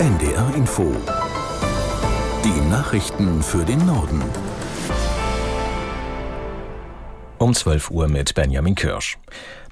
NDR Info. Die Nachrichten für den Norden. Um 12 Uhr mit Benjamin Kirsch.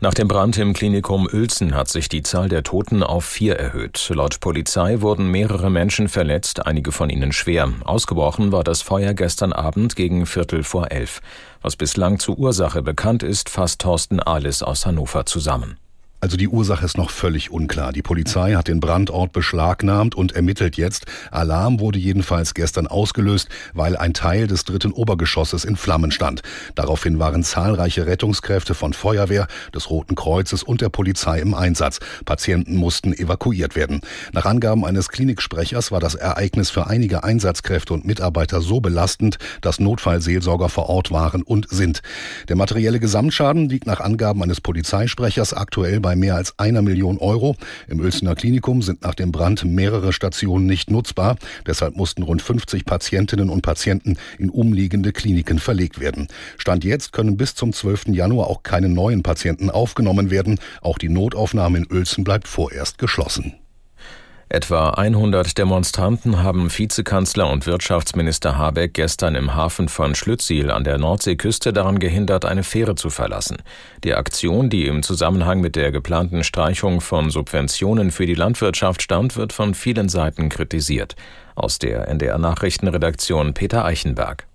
Nach dem Brand im Klinikum Uelzen hat sich die Zahl der Toten auf vier erhöht. Laut Polizei wurden mehrere Menschen verletzt, einige von ihnen schwer. Ausgebrochen war das Feuer gestern Abend gegen Viertel vor elf. Was bislang zur Ursache bekannt ist, fasst Thorsten Ahles aus Hannover zusammen. Also die Ursache ist noch völlig unklar. Die Polizei hat den Brandort beschlagnahmt und ermittelt jetzt. Alarm wurde jedenfalls gestern ausgelöst, weil ein Teil des dritten Obergeschosses in Flammen stand. Daraufhin waren zahlreiche Rettungskräfte von Feuerwehr, des Roten Kreuzes und der Polizei im Einsatz. Patienten mussten evakuiert werden. Nach Angaben eines Kliniksprechers war das Ereignis für einige Einsatzkräfte und Mitarbeiter so belastend, dass Notfallseelsorger vor Ort waren und sind. Der materielle Gesamtschaden liegt nach Angaben eines Polizeisprechers aktuell bei bei mehr als einer Million Euro. Im Uelzener Klinikum sind nach dem Brand mehrere Stationen nicht nutzbar. Deshalb mussten rund 50 Patientinnen und Patienten in umliegende Kliniken verlegt werden. Stand jetzt können bis zum 12. Januar auch keine neuen Patienten aufgenommen werden. Auch die Notaufnahme in Uelzen bleibt vorerst geschlossen. Etwa 100 Demonstranten haben Vizekanzler und Wirtschaftsminister Habeck gestern im Hafen von Schlüttsiel an der Nordseeküste daran gehindert, eine Fähre zu verlassen. Die Aktion, die im Zusammenhang mit der geplanten Streichung von Subventionen für die Landwirtschaft stand, wird von vielen Seiten kritisiert. Aus der NDR Nachrichtenredaktion Peter Eichenberg.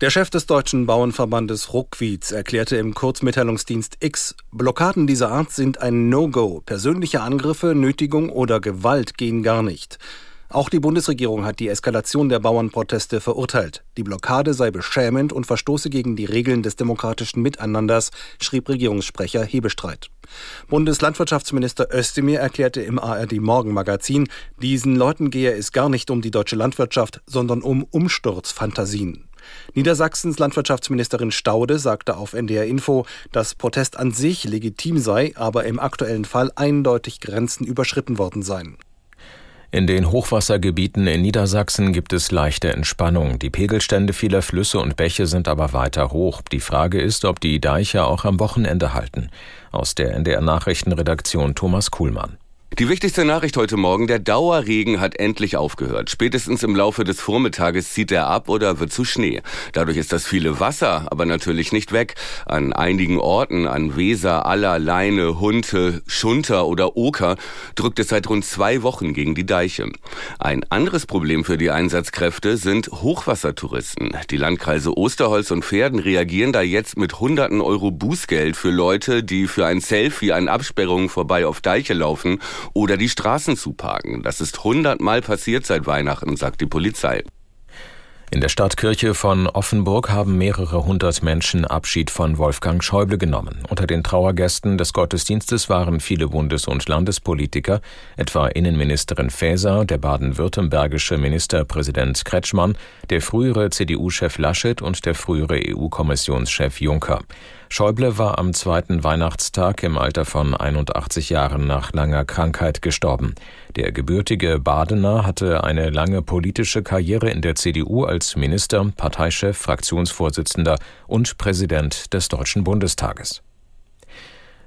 Der Chef des Deutschen Bauernverbandes Ruckwietz erklärte im Kurzmitteilungsdienst X, Blockaden dieser Art sind ein No-Go. Persönliche Angriffe, Nötigung oder Gewalt gehen gar nicht. Auch die Bundesregierung hat die Eskalation der Bauernproteste verurteilt. Die Blockade sei beschämend und verstoße gegen die Regeln des demokratischen Miteinanders, schrieb Regierungssprecher Hebestreit. Bundeslandwirtschaftsminister Özdemir erklärte im ARD Morgenmagazin, diesen Leuten gehe es gar nicht um die deutsche Landwirtschaft, sondern um Umsturzfantasien. Niedersachsens Landwirtschaftsministerin Staude sagte auf NDR Info, dass Protest an sich legitim sei, aber im aktuellen Fall eindeutig Grenzen überschritten worden seien. In den Hochwassergebieten in Niedersachsen gibt es leichte Entspannung. Die Pegelstände vieler Flüsse und Bäche sind aber weiter hoch. Die Frage ist, ob die Deiche auch am Wochenende halten. Aus der NDR Nachrichtenredaktion Thomas Kuhlmann. Die wichtigste Nachricht heute Morgen, der Dauerregen hat endlich aufgehört. Spätestens im Laufe des Vormittages zieht er ab oder wird zu Schnee. Dadurch ist das viele Wasser aber natürlich nicht weg. An einigen Orten, an Weser, Aller, Leine, Hunte, Schunter oder Oker, drückt es seit rund zwei Wochen gegen die Deiche. Ein anderes Problem für die Einsatzkräfte sind Hochwassertouristen. Die Landkreise Osterholz und Pferden reagieren da jetzt mit hunderten Euro Bußgeld für Leute, die für ein Selfie an Absperrungen vorbei auf Deiche laufen oder die Straßen zuparken. Das ist hundertmal passiert seit Weihnachten, sagt die Polizei. In der Stadtkirche von Offenburg haben mehrere hundert Menschen Abschied von Wolfgang Schäuble genommen. Unter den Trauergästen des Gottesdienstes waren viele Bundes- und Landespolitiker, etwa Innenministerin Faeser, der baden-württembergische Ministerpräsident Kretschmann, der frühere CDU-Chef Laschet und der frühere EU-Kommissionschef Juncker. Schäuble war am zweiten Weihnachtstag im Alter von 81 Jahren nach langer Krankheit gestorben. Der gebürtige Badener hatte eine lange politische Karriere in der CDU als Minister, Parteichef, Fraktionsvorsitzender und Präsident des Deutschen Bundestages.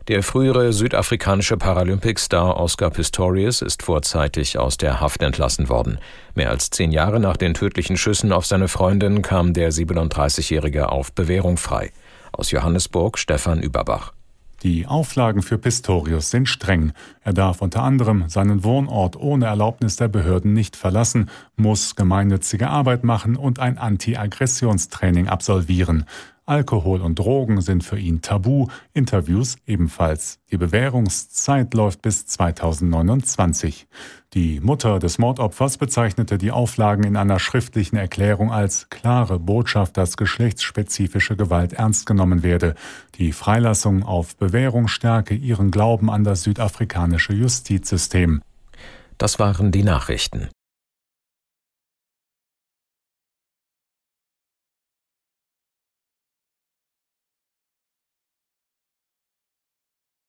Der frühere südafrikanische Paralympicstar Oscar Pistorius ist vorzeitig aus der Haft entlassen worden. Mehr als zehn Jahre nach den tödlichen Schüssen auf seine Freundin kam der 37-Jährige auf Bewährung frei. Aus Johannesburg Stefan Überbach. Die Auflagen für Pistorius sind streng. Er darf unter anderem seinen Wohnort ohne Erlaubnis der Behörden nicht verlassen, muss gemeinnützige Arbeit machen und ein Anti-Aggressionstraining absolvieren. Alkohol und Drogen sind für ihn tabu, Interviews ebenfalls. Die Bewährungszeit läuft bis 2029. Die Mutter des Mordopfers bezeichnete die Auflagen in einer schriftlichen Erklärung als klare Botschaft, dass geschlechtsspezifische Gewalt ernst genommen werde. Die Freilassung auf Bewährung stärke ihren Glauben an das südafrikanische Justizsystem. Das waren die Nachrichten.